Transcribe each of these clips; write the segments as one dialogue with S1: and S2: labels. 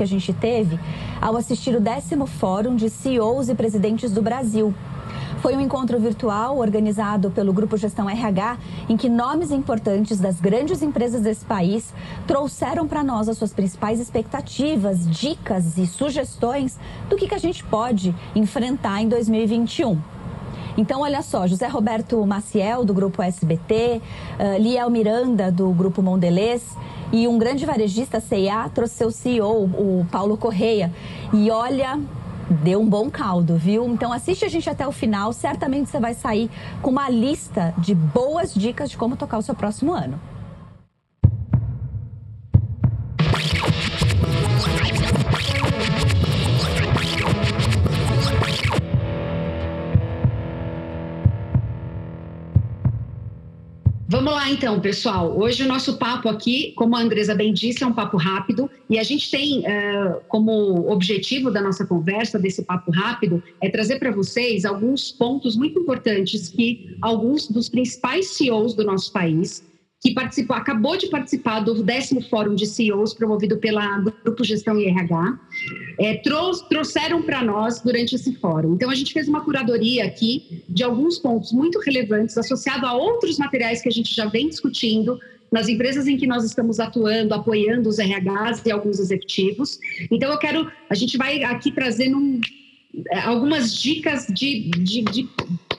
S1: que a gente teve ao assistir o décimo Fórum de CEOs e Presidentes do Brasil. Foi um encontro virtual organizado pelo Grupo Gestão RH, em que nomes importantes das grandes empresas desse país trouxeram para nós as suas principais expectativas, dicas e sugestões do que, que a gente pode enfrentar em 2021. Então, olha só, José Roberto Maciel, do Grupo SBT, uh, Liel Miranda, do Grupo Mondelez, e um grande varejista, C&A, trouxe seu CEO, o Paulo Correia. E olha, deu um bom caldo, viu? Então assiste a gente até o final, certamente você vai sair com uma lista de boas dicas de como tocar o seu próximo ano.
S2: Vamos lá então, pessoal. Hoje o nosso papo aqui, como a Andresa bem disse, é um papo rápido e a gente tem uh, como objetivo da nossa conversa, desse papo rápido, é trazer para vocês alguns pontos muito importantes que alguns dos principais CEOs do nosso país que participou, acabou de participar do décimo fórum de CEOs promovido pela Grupo Gestão e RH, é, trouxeram para nós durante esse fórum. Então, a gente fez uma curadoria aqui de alguns pontos muito relevantes associado a outros materiais que a gente já vem discutindo nas empresas em que nós estamos atuando, apoiando os RHs e alguns executivos. Então, eu quero, a gente vai aqui trazendo um, é, algumas dicas de, de, de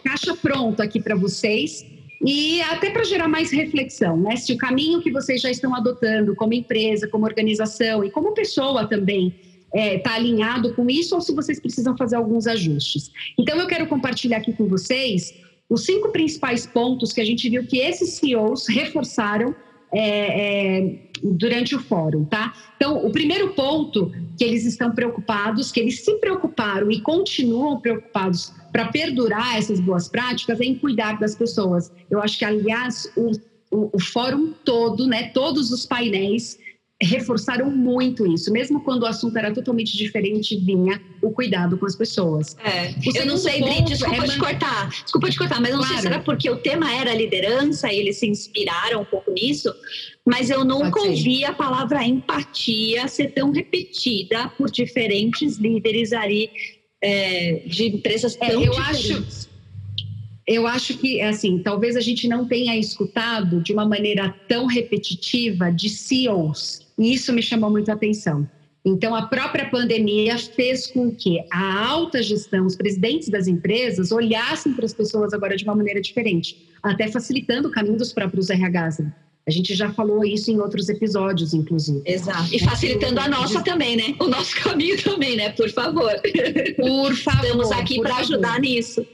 S2: caixa pronto aqui para vocês e até para gerar mais reflexão, né? Se o caminho que vocês já estão adotando como empresa, como organização e como pessoa também está é, tá alinhado com isso ou se vocês precisam fazer alguns ajustes. Então, eu quero compartilhar aqui com vocês os cinco principais pontos que a gente viu que esses CEOs reforçaram é, é, durante o fórum, tá? Então, o primeiro ponto que eles estão preocupados, que eles se preocuparam e continuam preocupados para perdurar essas boas práticas é em cuidar das pessoas. Eu acho que, aliás, o, o, o fórum todo, né, todos os painéis reforçaram muito isso, mesmo quando o assunto era totalmente diferente, vinha o cuidado com as pessoas.
S3: É, eu não sei, Bri, desculpa é te cortar, desculpa te cortar, mas não claro. sei se era porque o tema era liderança e eles se inspiraram um pouco nisso, mas eu nunca ouvi a palavra empatia ser tão repetida por diferentes líderes ali é, de empresas é, tão
S2: é, eu
S3: diferentes.
S2: Acho, eu acho que, assim, talvez a gente não tenha escutado de uma maneira tão repetitiva de CEOs. E isso me chamou muito a atenção. Então, a própria pandemia fez com que a alta gestão, os presidentes das empresas, olhassem para as pessoas agora de uma maneira diferente, até facilitando o caminho dos próprios RHs. Né? A gente já falou isso em outros episódios, inclusive.
S3: Exato. E facilitando a nossa também, né? O nosso caminho também, né? Por favor.
S2: Por favor.
S3: Estamos aqui para ajudar nisso.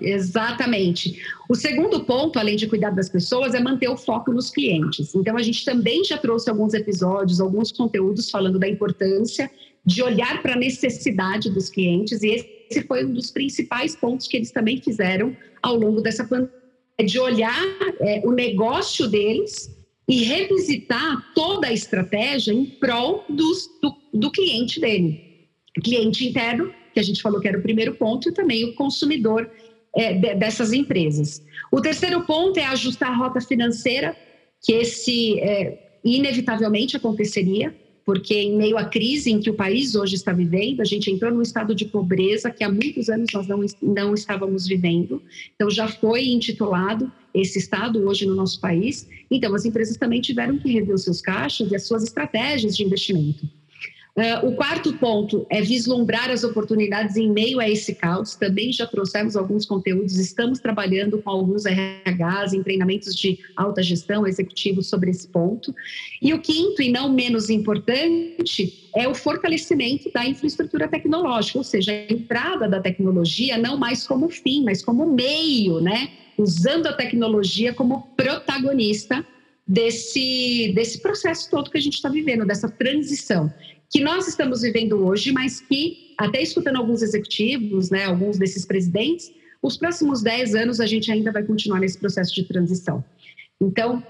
S2: Exatamente. O segundo ponto, além de cuidar das pessoas, é manter o foco nos clientes. Então, a gente também já trouxe alguns episódios, alguns conteúdos falando da importância de olhar para a necessidade dos clientes, e esse foi um dos principais pontos que eles também fizeram ao longo dessa pandemia de olhar é, o negócio deles e revisitar toda a estratégia em prol dos, do, do cliente dele. Cliente interno, que a gente falou que era o primeiro ponto, e também o consumidor é, de, dessas empresas. O terceiro ponto é ajustar a rota financeira, que esse é, inevitavelmente aconteceria, porque em meio à crise em que o país hoje está vivendo, a gente entrou num estado de pobreza que há muitos anos nós não, não estávamos vivendo. Então, já foi intitulado esse estado hoje no nosso país. Então, as empresas também tiveram que rever os seus caixas e as suas estratégias de investimento. Uh, o quarto ponto é vislumbrar as oportunidades em meio a esse caos. Também já trouxemos alguns conteúdos, estamos trabalhando com alguns RHs em treinamentos de alta gestão executivos sobre esse ponto. E o quinto, e não menos importante, é o fortalecimento da infraestrutura tecnológica, ou seja, a entrada da tecnologia não mais como fim, mas como meio, né? Usando a tecnologia como protagonista desse, desse processo todo que a gente está vivendo, dessa transição que nós estamos vivendo hoje, mas que, até escutando alguns executivos, né, alguns desses presidentes, os próximos 10 anos a gente ainda vai continuar nesse processo de transição. Então,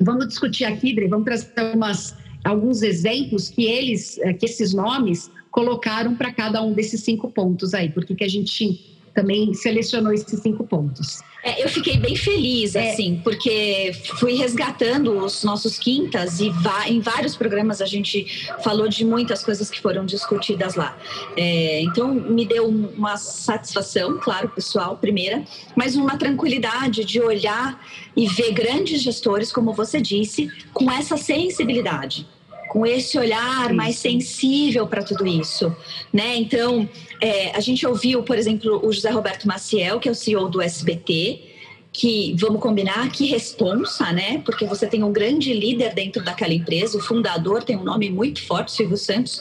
S2: vamos discutir aqui, Dre, vamos trazer umas, alguns exemplos que eles, eh, que esses nomes colocaram para cada um desses cinco pontos aí, porque que a gente também selecionou esses cinco pontos.
S3: É, eu fiquei bem feliz, é. assim, porque fui resgatando os nossos quintas e em vários programas a gente falou de muitas coisas que foram discutidas lá. É, então, me deu uma satisfação, claro, pessoal, primeira, mas uma tranquilidade de olhar e ver grandes gestores, como você disse, com essa sensibilidade com esse olhar mais sensível para tudo isso, né? Então, é, a gente ouviu, por exemplo, o José Roberto Maciel, que é o CEO do SBT, que vamos combinar que responsa, né? Porque você tem um grande líder dentro daquela empresa, o fundador tem um nome muito forte, Silvio Santos,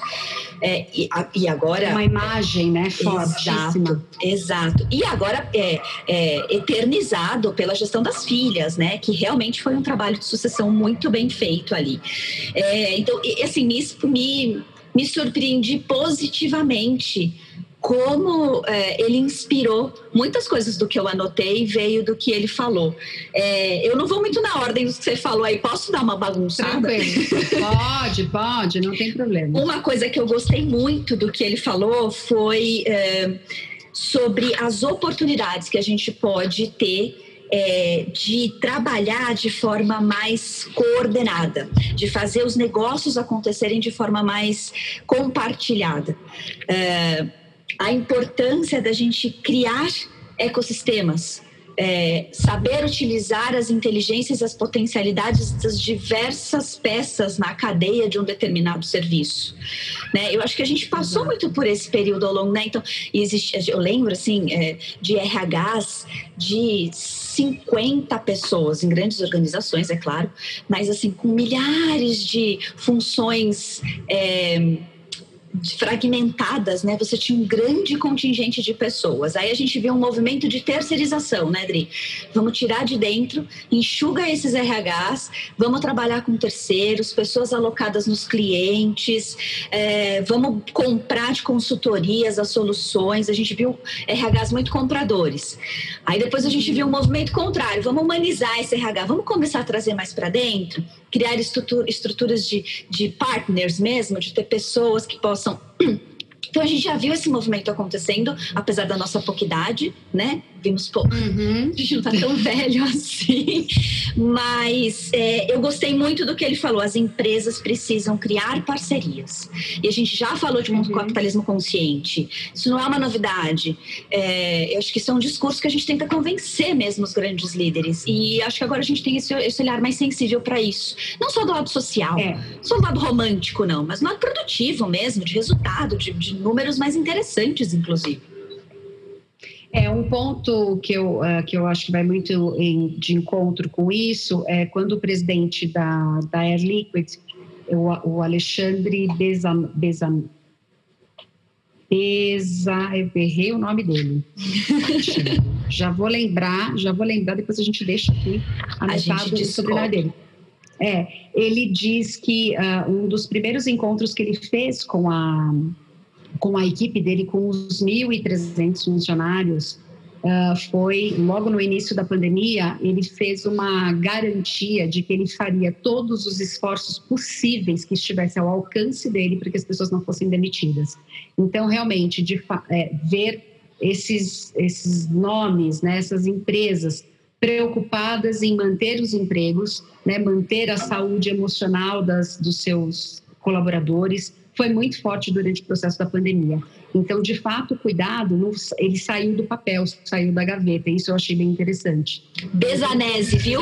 S3: é, e, e, agora
S2: uma imagem, né? Fortíssima.
S3: Exato, exato. E agora é, é, eternizado pela gestão das filhas, né? Que realmente foi um trabalho de sucessão muito bem feito ali. É, então, assim, me, me, me surpreendi positivamente como é, ele inspirou muitas coisas do que eu anotei veio do que ele falou. É, eu não vou muito na ordem do que você falou aí, posso dar uma bagunçada?
S2: pode, pode, não tem problema.
S3: Uma coisa que eu gostei muito do que ele falou foi é, sobre as oportunidades que a gente pode ter é, de trabalhar de forma mais coordenada, de fazer os negócios acontecerem de forma mais compartilhada. É, a importância da gente criar ecossistemas, é, saber utilizar as inteligências as potencialidades das diversas peças na cadeia de um determinado serviço. Né? Eu acho que a gente passou muito por esse período ao longo, né? Então, existe, eu lembro, assim, é, de RHs de 50 pessoas, em grandes organizações, é claro, mas, assim, com milhares de funções... É, fragmentadas, né? Você tinha um grande contingente de pessoas. Aí a gente vê um movimento de terceirização, né, Dri? Vamos tirar de dentro, enxuga esses RHs, vamos trabalhar com terceiros, pessoas alocadas nos clientes, é, vamos comprar de consultorias as soluções. A gente viu RHs muito compradores. Aí depois a gente viu um movimento contrário, vamos humanizar esse RH, vamos começar a trazer mais para dentro criar estruturas de, de partners mesmo, de ter pessoas que possam então a gente já viu esse movimento acontecendo, apesar da nossa pouca idade, né? Vimos, pô, uhum. a gente não tá tão velho assim. Mas é, eu gostei muito do que ele falou. As empresas precisam criar parcerias. E a gente já falou de um uhum. capitalismo consciente. Isso não é uma novidade. É, eu acho que isso é um discurso que a gente tenta convencer mesmo os grandes líderes. E acho que agora a gente tem esse, esse olhar mais sensível para isso. Não só do lado social, é. só do lado romântico, não, mas do lado produtivo mesmo, de resultado, de, de números mais interessantes, inclusive.
S2: É um ponto que eu, uh, que eu acho que vai muito em, de encontro com isso é quando o presidente da, da Air Liquid, o, o Alexandre Bezan, Bezan, Beza, eu errei o nome dele. já vou lembrar, já vou lembrar, depois a gente deixa aqui anotado o sobrenome dele. É, ele diz que uh, um dos primeiros encontros que ele fez com a com a equipe dele, com os 1.300 funcionários, uh, foi logo no início da pandemia, ele fez uma garantia de que ele faria todos os esforços possíveis que estivessem ao alcance dele para que as pessoas não fossem demitidas. Então, realmente, de é, ver esses, esses nomes, né, essas empresas preocupadas em manter os empregos, né, manter a saúde emocional das, dos seus colaboradores, foi muito forte durante o processo da pandemia. Então, de fato, o cuidado, ele saiu do papel, saiu da gaveta. Isso eu achei bem interessante.
S3: Bezanese, viu?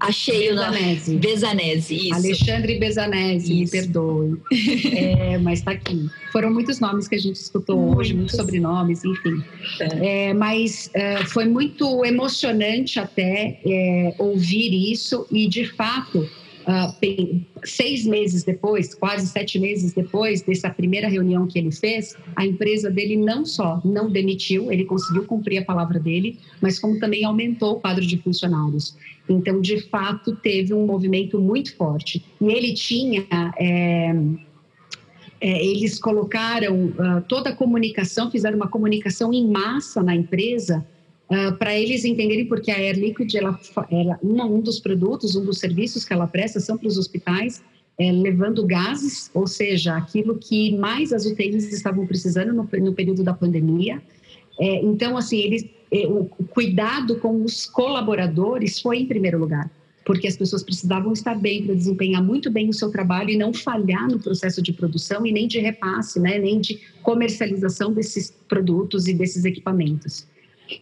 S3: Achei o nome. Bezanese, isso.
S2: Alexandre Bezanese, me perdoe. É, mas está aqui. Foram muitos nomes que a gente escutou muitos. hoje, muitos sobrenomes, enfim. É. É, mas é, foi muito emocionante até é, ouvir isso e, de fato, Uh, seis meses depois, quase sete meses depois dessa primeira reunião que ele fez, a empresa dele não só não demitiu, ele conseguiu cumprir a palavra dele, mas como também aumentou o quadro de funcionários. Então, de fato, teve um movimento muito forte. E ele tinha. É, é, eles colocaram uh, toda a comunicação, fizeram uma comunicação em massa na empresa Uh, para eles entenderem porque a Air Liquid, ela, ela, um dos produtos, um dos serviços que ela presta são para os hospitais, é, levando gases, ou seja, aquilo que mais as UTIs estavam precisando no, no período da pandemia. É, então, assim, eles, é, o cuidado com os colaboradores foi em primeiro lugar porque as pessoas precisavam estar bem para desempenhar muito bem o seu trabalho e não falhar no processo de produção e nem de repasse, né, nem de comercialização desses produtos e desses equipamentos.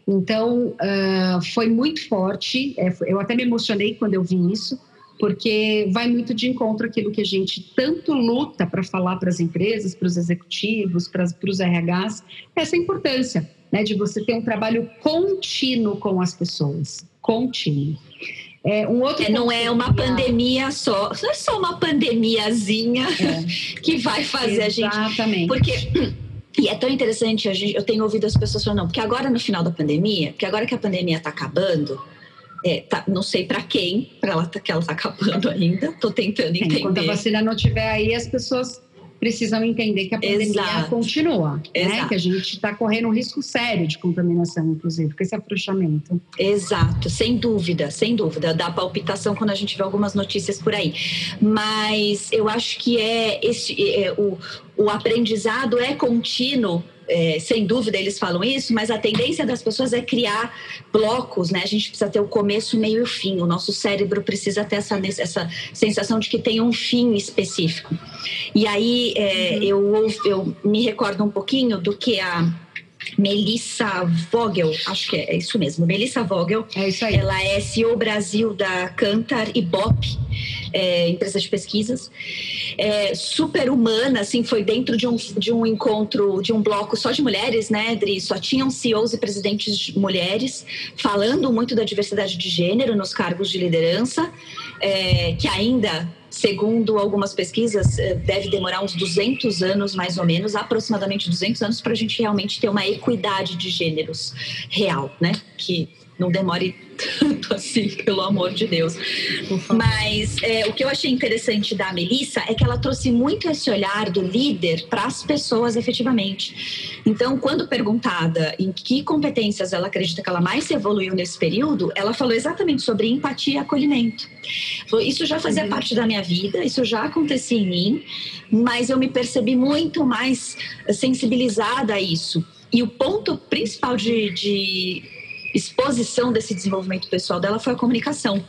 S2: Então, uh, foi muito forte, é, eu até me emocionei quando eu vi isso, porque vai muito de encontro aquilo que a gente tanto luta para falar para as empresas, para os executivos, para, os RHs, essa importância né, de você ter um trabalho contínuo com as pessoas, contínuo.
S3: É, um outro é, não é uma pandemia só, não é só uma pandemiazinha é. que vai fazer Exatamente. a gente. Exatamente. Porque e é tão interessante, a gente, eu tenho ouvido as pessoas falando, não, porque agora no final da pandemia, porque agora que a pandemia está acabando, é, tá, não sei para quem, para ela tá, que ela está acabando ainda, estou tentando entender.
S2: Enquanto a vacina não estiver aí, as pessoas precisam entender que a pandemia Exato. continua, né? que a gente está correndo um risco sério de contaminação, inclusive, com esse afrouxamento.
S3: Exato, sem dúvida, sem dúvida. Dá palpitação quando a gente vê algumas notícias por aí. Mas eu acho que é esse é, o, o aprendizado é contínuo é, sem dúvida eles falam isso, mas a tendência das pessoas é criar blocos, né? A gente precisa ter o começo, meio e o fim. O nosso cérebro precisa ter essa, essa sensação de que tem um fim específico. E aí é, uhum. eu, eu me recordo um pouquinho do que a Melissa Vogel, acho que é, é, isso mesmo, Melissa Vogel.
S2: É isso aí.
S3: Ela é CEO Brasil da Cantar e Bop, é, empresa de pesquisas. É, super humana, assim, foi dentro de um, de um encontro, de um bloco só de mulheres, né, Adri? Só tinham CEOs e presidentes mulheres, falando muito da diversidade de gênero nos cargos de liderança, é, que ainda segundo algumas pesquisas, eh, deve demorar uns 200 anos, mais ou menos, aproximadamente 200 anos, para a gente realmente ter uma equidade de gêneros real, né? Que não demore tanto assim, pelo amor de Deus. Mas é, o que eu achei interessante da Melissa é que ela trouxe muito esse olhar do líder para as pessoas efetivamente. Então, quando perguntada em que competências ela acredita que ela mais se evoluiu nesse período, ela falou exatamente sobre empatia e acolhimento. Isso já fazia uhum. parte da minha vida, isso já acontecia em mim, mas eu me percebi muito mais sensibilizada a isso. E o ponto principal de, de exposição desse desenvolvimento pessoal dela foi a comunicação.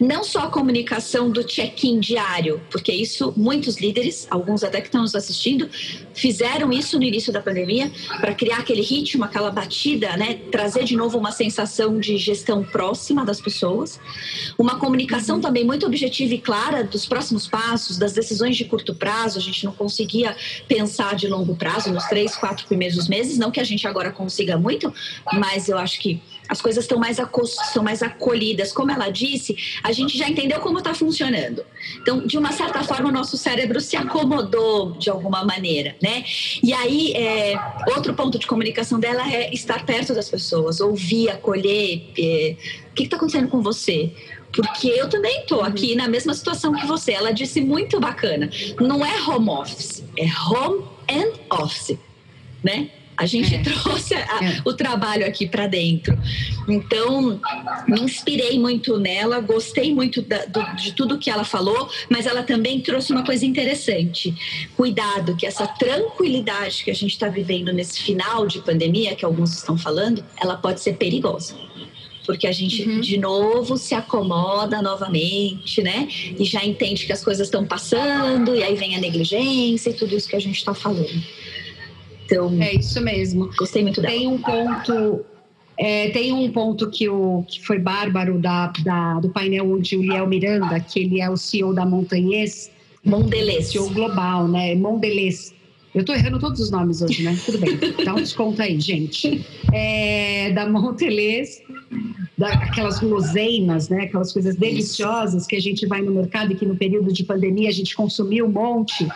S3: Não só a comunicação do check-in diário, porque isso muitos líderes, alguns até que estão nos assistindo, fizeram isso no início da pandemia para criar aquele ritmo, aquela batida, né? Trazer de novo uma sensação de gestão próxima das pessoas, uma comunicação também muito objetiva e clara dos próximos passos, das decisões de curto prazo. A gente não conseguia pensar de longo prazo nos três, quatro primeiros meses, não que a gente agora consiga muito, mas eu acho que as coisas estão mais, são mais acolhidas. Como ela disse, a gente já entendeu como está funcionando. Então, de uma certa forma, o nosso cérebro se acomodou de alguma maneira, né? E aí, é, outro ponto de comunicação dela é estar perto das pessoas, ouvir, acolher. É, o que está acontecendo com você? porque eu também estou aqui na mesma situação que você. Ela disse muito bacana. Não é home office, é home and office, né? A gente é. trouxe a, é. o trabalho aqui para dentro. Então, me inspirei muito nela, gostei muito da, do, de tudo que ela falou, mas ela também trouxe uma coisa interessante. Cuidado, que essa tranquilidade que a gente está vivendo nesse final de pandemia, que alguns estão falando, ela pode ser perigosa porque a gente uhum. de novo se acomoda novamente, né? E já entende que as coisas estão passando, e aí vem a negligência e tudo isso que a gente está falando.
S2: Então, é isso mesmo.
S3: Gostei muito dela.
S2: Tem um ponto é, tem um ponto que, o, que foi bárbaro da, da, do painel onde o Liel Miranda, que ele é o CEO da Montanhês,
S3: Mondelez.
S2: CEO global, né? Mondelez. Eu estou errando todos os nomes hoje, né? Tudo bem. Dá um desconto aí, gente. É, da Mondelez, daquelas guloseimas, né? Aquelas coisas deliciosas que a gente vai no mercado e que no período de pandemia a gente consumiu um monte.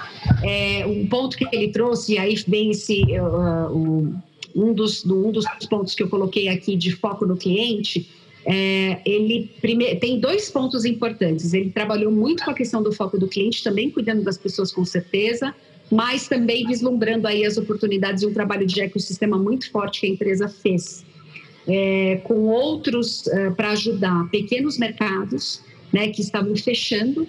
S2: É, um ponto que ele trouxe, e aí vem esse, uh, uh, um, dos, um dos pontos que eu coloquei aqui de foco no cliente, é, ele prime... tem dois pontos importantes. Ele trabalhou muito com a questão do foco do cliente, também cuidando das pessoas com certeza, mas também vislumbrando aí as oportunidades de um trabalho de ecossistema muito forte que a empresa fez. É, com outros uh, para ajudar pequenos mercados né, que estavam fechando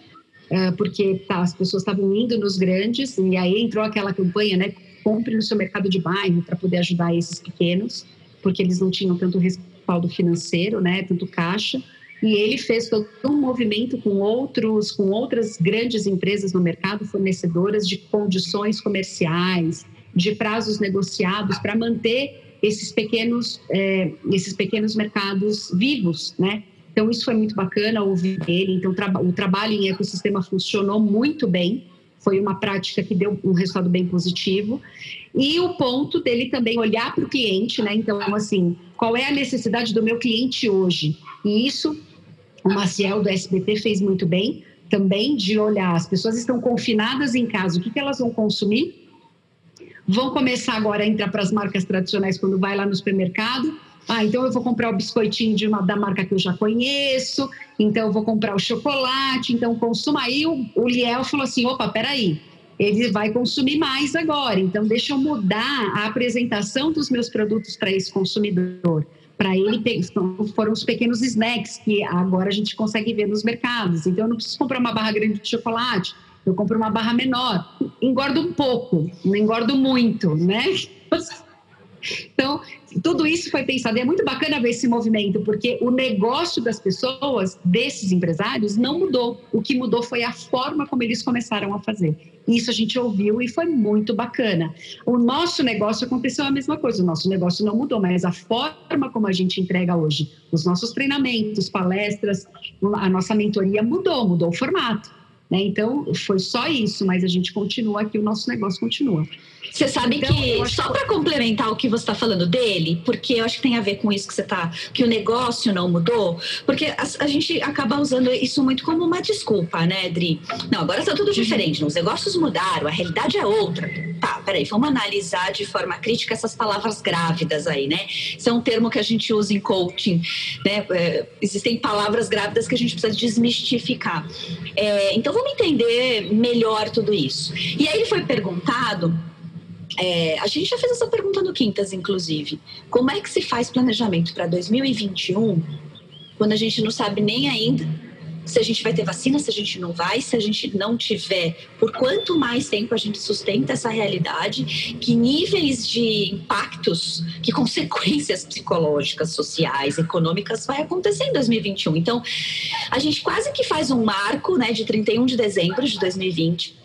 S2: uh, porque tá, as pessoas estavam indo nos grandes, e aí entrou aquela campanha, né? Compre no seu mercado de bairro para poder ajudar esses pequenos, porque eles não tinham tanto respaldo financeiro, né? Tanto caixa. E ele fez todo um movimento com outros, com outras grandes empresas no mercado, fornecedoras de condições comerciais, de prazos negociados para manter esses pequenos, é, esses pequenos mercados vivos, né? Então, isso foi muito bacana ouvir dele. Então, o trabalho em ecossistema funcionou muito bem. Foi uma prática que deu um resultado bem positivo. E o ponto dele também olhar para o cliente, né? Então, assim, qual é a necessidade do meu cliente hoje? E isso o Maciel do SBT fez muito bem também de olhar. As pessoas estão confinadas em casa, o que, que elas vão consumir? Vão começar agora a entrar para as marcas tradicionais quando vai lá no supermercado ah, então eu vou comprar o biscoitinho de uma, da marca que eu já conheço, então eu vou comprar o chocolate, então consuma. Aí o, o Liel falou assim: opa, peraí, ele vai consumir mais agora, então deixa eu mudar a apresentação dos meus produtos para esse consumidor. Para ele, foram os pequenos snacks que agora a gente consegue ver nos mercados. Então eu não preciso comprar uma barra grande de chocolate, eu compro uma barra menor. Engordo um pouco, não engordo muito, né? Então, tudo isso foi pensado. E é muito bacana ver esse movimento, porque o negócio das pessoas, desses empresários, não mudou. O que mudou foi a forma como eles começaram a fazer. Isso a gente ouviu e foi muito bacana. O nosso negócio aconteceu a mesma coisa. O nosso negócio não mudou, mas a forma como a gente entrega hoje, os nossos treinamentos, palestras, a nossa mentoria mudou, mudou o formato. Né? Então, foi só isso, mas a gente continua aqui, o nosso negócio continua.
S3: Você sabe então, que, só para complementar o que você está falando dele, porque eu acho que tem a ver com isso que você está, que o negócio não mudou, porque a, a, gente acaba usando isso muito como uma desculpa, né, Dri? Não, agora está tudo uhum. diferente, os negócios mudaram, a realidade é outra. Tá, peraí, vamos analisar de forma crítica essas palavras grávidas aí, né? Isso é um termo que a gente usa em coaching, né? É, existem palavras grávidas que a gente precisa desmistificar. É, então, vamos entender melhor tudo isso. E aí ele foi perguntado é, a gente já fez essa pergunta no Quintas, inclusive. Como é que se faz planejamento para 2021 quando a gente não sabe nem ainda se a gente vai ter vacina, se a gente não vai, se a gente não tiver, por quanto mais tempo a gente sustenta essa realidade, que níveis de impactos, que consequências psicológicas, sociais, econômicas vai acontecer em 2021. Então, a gente quase que faz um marco, né, de 31 de dezembro de 2020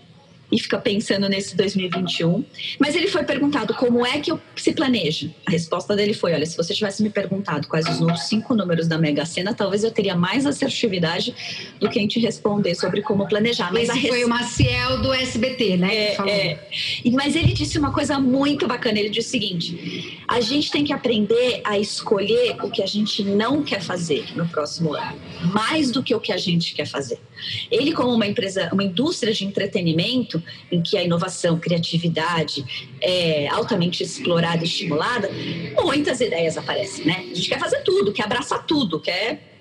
S3: e fica pensando nesse 2021. Mas ele foi perguntado como é que eu se planeja. A resposta dele foi: olha, se você tivesse me perguntado quais os cinco números da Mega Sena, talvez eu teria mais assertividade do que em te responder sobre como planejar.
S2: Mas res... foi o Maciel do SBT, né?
S3: É, é. Mas ele disse uma coisa muito bacana. Ele disse o seguinte: a gente tem que aprender a escolher o que a gente não quer fazer no próximo ano, mais do que o que a gente quer fazer. Ele, como uma empresa, uma indústria de entretenimento, em que a inovação, criatividade é altamente explorada e estimulada, muitas ideias aparecem, né? A gente quer fazer tudo, quer abraçar tudo, quer.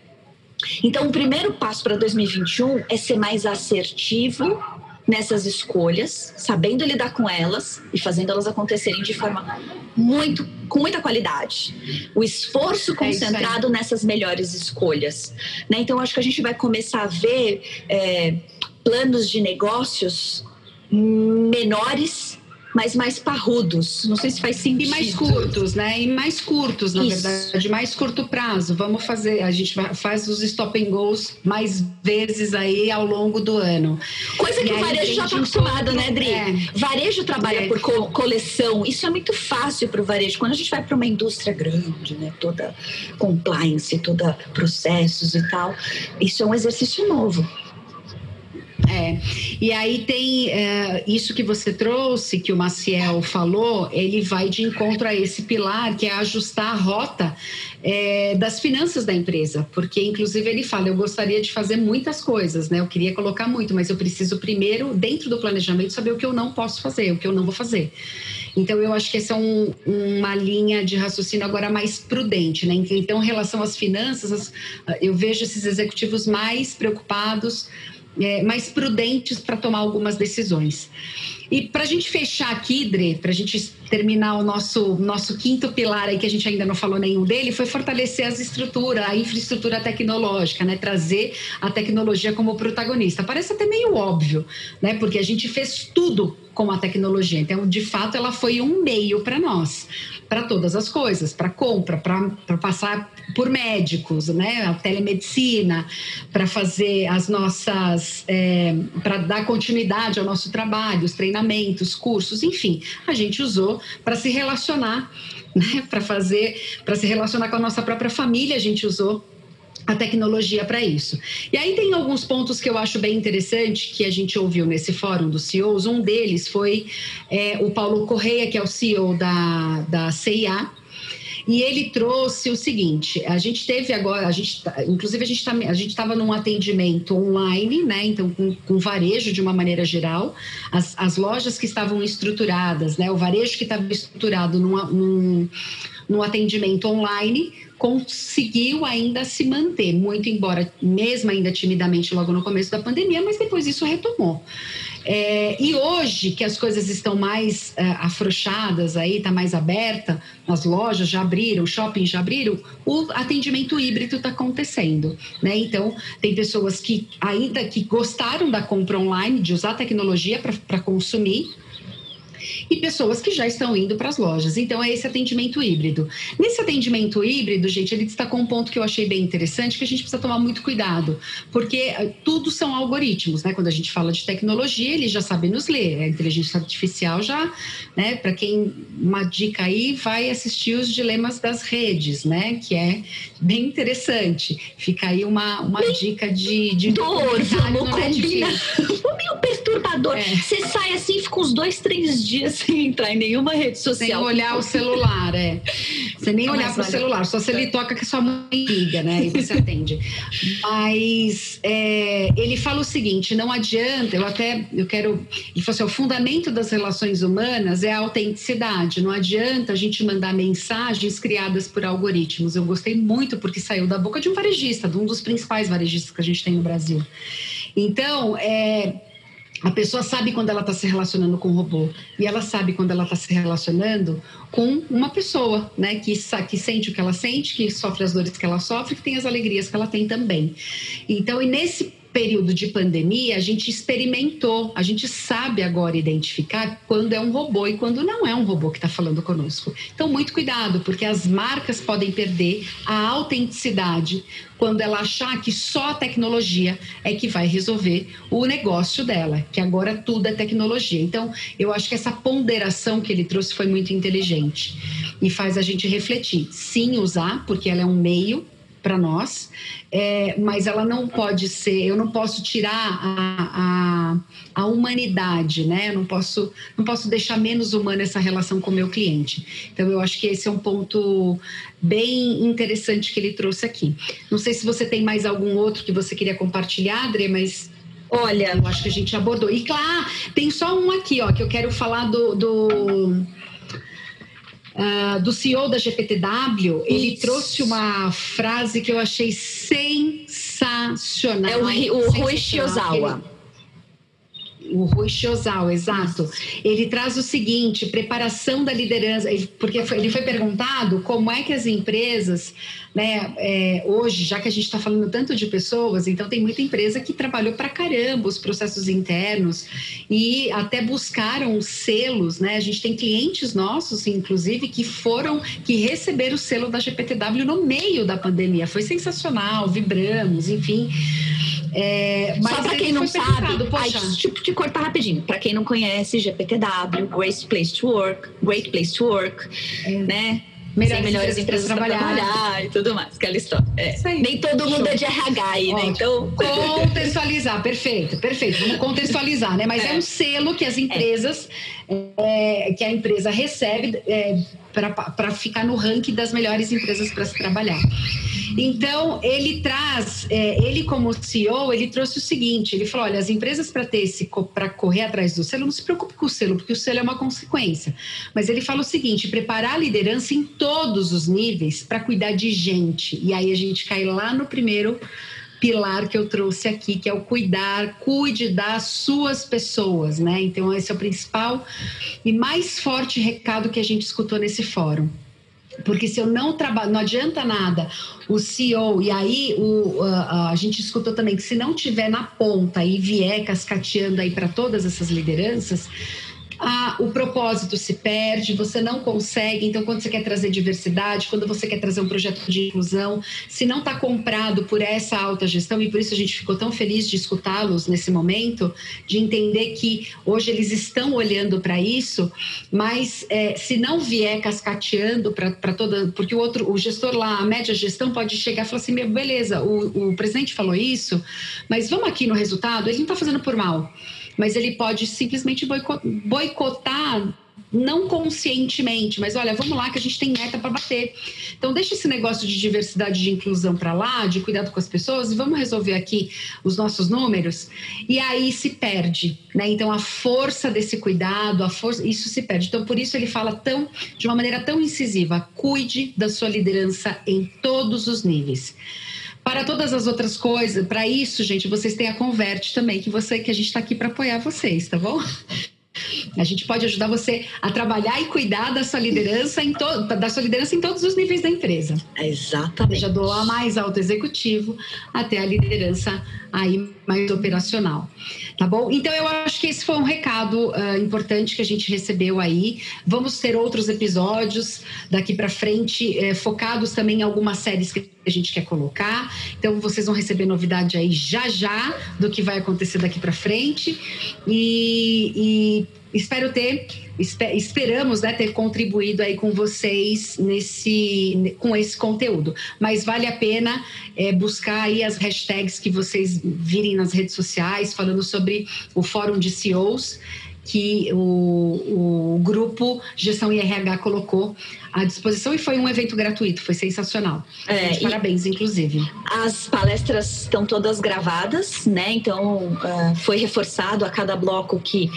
S3: Então, o primeiro passo para 2021 é ser mais assertivo nessas escolhas, sabendo lidar com elas e fazendo elas acontecerem de forma muito com muita qualidade. O esforço é concentrado é nessas melhores escolhas. Né? Então, acho que a gente vai começar a ver é, planos de negócios menores mas mais parrudos. Não sei se faz sentido.
S2: E mais curtos, né? E mais curtos, na Isso. verdade, mais curto prazo. Vamos fazer, a gente faz os stop and goes mais vezes aí ao longo do ano.
S3: Coisa que e o varejo já está acostumado, né, Dri? É. Varejo trabalha é. por co coleção. Isso é muito fácil para o varejo. Quando a gente vai para uma indústria grande, né, toda compliance, toda processos e tal, isso é um exercício novo.
S2: É, e aí tem é, isso que você trouxe, que o Maciel falou, ele vai de encontro a esse pilar, que é ajustar a rota é, das finanças da empresa, porque inclusive ele fala, eu gostaria de fazer muitas coisas, né? Eu queria colocar muito, mas eu preciso primeiro, dentro do planejamento, saber o que eu não posso fazer, o que eu não vou fazer. Então, eu acho que essa é um, uma linha de raciocínio agora mais prudente, né? Então, em relação às finanças, eu vejo esses executivos mais preocupados é, mais prudentes para tomar algumas decisões. E para a gente fechar aqui, Dre, para a gente terminar o nosso, nosso quinto pilar aí, que a gente ainda não falou nenhum dele, foi fortalecer as estruturas, a infraestrutura tecnológica, né? Trazer a tecnologia como protagonista. Parece até meio óbvio, né? Porque a gente fez tudo com a tecnologia. Então, de fato, ela foi um meio para nós, para todas as coisas, para compra, para passar por médicos, né? A telemedicina, para fazer as nossas, é, para dar continuidade ao nosso trabalho, os treinamentos, cursos, enfim, a gente usou para se relacionar, né? Para fazer, para se relacionar com a nossa própria família, a gente usou a tecnologia para isso. E aí tem alguns pontos que eu acho bem interessante que a gente ouviu nesse fórum dos CEOs. Um deles foi é, o Paulo Correia, que é o CEO da, da CIA, e ele trouxe o seguinte: a gente teve agora, a gente, tá, inclusive a gente tá, a gente estava num atendimento online, né? Então com, com varejo de uma maneira geral, as, as lojas que estavam estruturadas, né? O varejo que estava estruturado num, num, num atendimento online conseguiu ainda se manter, muito embora mesmo ainda timidamente logo no começo da pandemia, mas depois isso retomou. É, e hoje que as coisas estão mais é, afrouxadas aí, está mais aberta, as lojas já abriram, shoppings já abriram, o atendimento híbrido está acontecendo, né? Então tem pessoas que ainda que gostaram da compra online, de usar tecnologia para consumir, e pessoas que já estão indo para as lojas. Então, é esse atendimento híbrido. Nesse atendimento híbrido, gente, ele destacou um ponto que eu achei bem interessante, que a gente precisa tomar muito cuidado, porque eh, tudo são algoritmos, né? Quando a gente fala de tecnologia, eles já sabem nos ler. A inteligência artificial já, né? Para quem, uma dica aí, vai assistir os dilemas das redes, né? Que é bem interessante. Fica aí uma, uma dica de, de
S3: dor, vamos combinar. meio perturbador. É. Você sai assim, fica uns dois, três dias sem entrar em nenhuma rede social.
S2: Sem olhar o celular, é. Sem nem olhar para o celular, só se ele toca que sua mãe liga, né? E você atende. Mas é, ele fala o seguinte: não adianta, eu até eu quero. Ele falou assim: o fundamento das relações humanas é a autenticidade. Não adianta a gente mandar mensagens criadas por algoritmos. Eu gostei muito porque saiu da boca de um varejista, de um dos principais varejistas que a gente tem no Brasil. Então, é, a pessoa sabe quando ela está se relacionando com um robô e ela sabe quando ela está se relacionando com uma pessoa, né, que, que sente o que ela sente, que sofre as dores que ela sofre, que tem as alegrias que ela tem também. Então, e nesse período de pandemia, a gente experimentou, a gente sabe agora identificar quando é um robô e quando não é um robô que está falando conosco. Então, muito cuidado, porque as marcas podem perder a autenticidade quando ela achar que só a tecnologia é que vai resolver o negócio dela, que agora tudo é tecnologia. Então, eu acho que essa ponderação que ele trouxe foi muito inteligente e faz a gente refletir. Sim, usar, porque ela é um meio para nós, é, mas ela não pode ser, eu não posso tirar a, a, a, humanidade, né? Eu não posso, não posso deixar menos humana essa relação com o meu cliente. Então, eu acho que esse é um ponto bem interessante que ele trouxe aqui. Não sei se você tem mais algum outro que você queria compartilhar, Adri, mas Olha, eu acho que a gente abordou. E claro, tem só um aqui, ó, que eu quero falar do, do uh, do CEO da GPTW, Isso. ele trouxe uma frase que eu achei sensacional.
S3: É o, o Rui Shiozawa.
S2: O Rui Chiozawa, exato. Ele traz o seguinte: preparação da liderança, porque ele foi perguntado como é que as empresas, né, é, hoje, já que a gente está falando tanto de pessoas, então tem muita empresa que trabalhou para caramba os processos internos e até buscaram selos, né? A gente tem clientes nossos, inclusive, que foram, que receberam o selo da GPTW no meio da pandemia. Foi sensacional, vibramos, enfim.
S3: É, Só para quem não sabe, aí, tipo, te cortar rapidinho. Para quem não conhece, GPTW, Great Place to Work, Great Place to Work, é. né? Melhores, melhores empresas para trabalhar. trabalhar. e tudo mais, aquela história. É. Nem todo mundo Show. é de RH aí, né? Então.
S2: Contextualizar, perfeito, perfeito. Vamos contextualizar, né? Mas é, é um selo que as empresas, é. que a empresa recebe é, para ficar no ranking das melhores empresas para se trabalhar. Então, ele traz, é, ele como CEO, ele trouxe o seguinte: ele falou: olha, as empresas para ter esse, para correr atrás do selo, não se preocupe com o selo, porque o selo é uma consequência. Mas ele fala o seguinte: preparar a liderança em todos os níveis para cuidar de gente. E aí a gente cai lá no primeiro pilar que eu trouxe aqui, que é o cuidar, cuide das suas pessoas, né? Então, esse é o principal e mais forte recado que a gente escutou nesse fórum. Porque se eu não trabalho, não adianta nada o CEO, e aí o, a, a gente escutou também que se não tiver na ponta e vier cascateando aí para todas essas lideranças, ah, o propósito se perde, você não consegue. Então, quando você quer trazer diversidade, quando você quer trazer um projeto de inclusão, se não está comprado por essa alta gestão, e por isso a gente ficou tão feliz de escutá-los nesse momento, de entender que hoje eles estão olhando para isso, mas é, se não vier cascateando para toda. Porque o outro, o gestor lá, a média gestão, pode chegar e falar assim: beleza, o, o presidente falou isso, mas vamos aqui no resultado, ele não está fazendo por mal mas ele pode simplesmente boicotar não conscientemente, mas olha, vamos lá que a gente tem meta para bater. Então deixa esse negócio de diversidade de inclusão para lá, de cuidado com as pessoas e vamos resolver aqui os nossos números. E aí se perde, né? Então a força desse cuidado, a força, isso se perde. Então por isso ele fala tão de uma maneira tão incisiva, cuide da sua liderança em todos os níveis. Para todas as outras coisas, para isso, gente, vocês têm a Converte também, que você que a gente está aqui para apoiar vocês, tá bom? A gente pode ajudar você a trabalhar e cuidar da sua liderança em to da sua liderança em todos os níveis da empresa.
S3: Exatamente.
S2: Já do a mais alto executivo até a liderança aí mais operacional. Tá bom? Então eu acho que esse foi um recado uh, importante que a gente recebeu aí. Vamos ter outros episódios daqui para frente, eh, focados também em algumas séries que a gente quer colocar. Então vocês vão receber novidade aí já já do que vai acontecer daqui para frente. E, e espero ter, esperamos né, ter contribuído aí com vocês nesse, com esse conteúdo. Mas vale a pena é, buscar aí as hashtags que vocês virem nas redes sociais falando sobre o Fórum de CEOs que o, o grupo Gestão IRH colocou à disposição e foi um evento gratuito, foi sensacional. É, parabéns, inclusive.
S3: As palestras estão todas gravadas, né? Então uh, foi reforçado a cada bloco que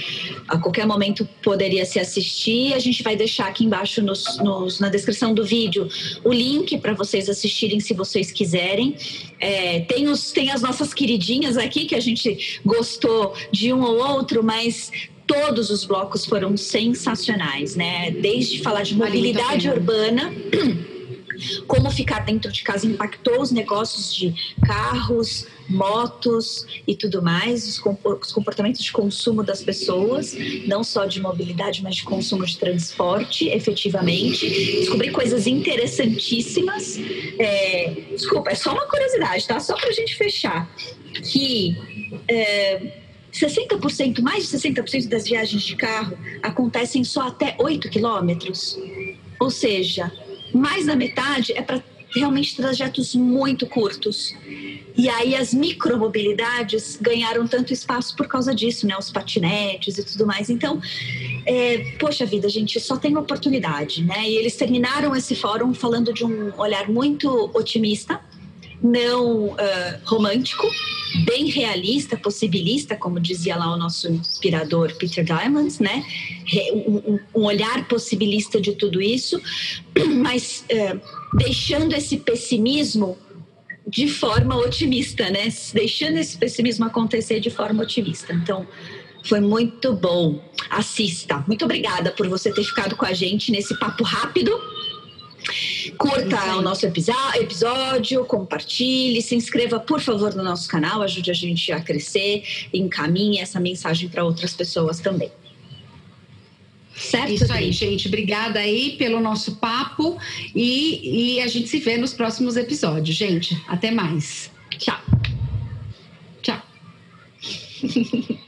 S3: a qualquer momento poderia se assistir. A gente vai deixar aqui embaixo nos, nos, na descrição do vídeo o link para vocês assistirem se vocês quiserem. É, tem, os, tem as nossas queridinhas aqui que a gente gostou de um ou outro, mas todos os blocos foram sensacionais, né? Desde falar de mobilidade urbana, como ficar dentro de casa impactou os negócios de carros, motos e tudo mais, os comportamentos de consumo das pessoas, não só de mobilidade, mas de consumo de transporte, efetivamente. Descobri coisas interessantíssimas. É, desculpa, é só uma curiosidade, tá? Só para a gente fechar. Que. É, 60%, mais de 60% das viagens de carro acontecem só até 8 quilômetros. Ou seja, mais da metade é para realmente trajetos muito curtos. E aí as micromobilidades ganharam tanto espaço por causa disso, né? Os patinetes e tudo mais. Então, é, poxa vida, gente, só tem oportunidade, né? E eles terminaram esse fórum falando de um olhar muito otimista não uh, romântico, bem realista, possibilista, como dizia lá o nosso inspirador Peter Diamond, né? Um, olhar possibilista de tudo isso, mas uh, deixando esse pessimismo de forma otimista, né? Deixando esse pessimismo acontecer de forma otimista. Então, foi muito bom. Assista. Muito obrigada por você ter ficado com a gente nesse papo rápido Curta o nosso episódio, compartilhe, se inscreva, por favor, no nosso canal, ajude a gente a crescer, encaminhe essa mensagem para outras pessoas também.
S2: Certo? Isso aí, gente. Obrigada aí pelo nosso papo e, e a gente se vê nos próximos episódios, gente. Até mais.
S3: Tchau.
S2: Tchau.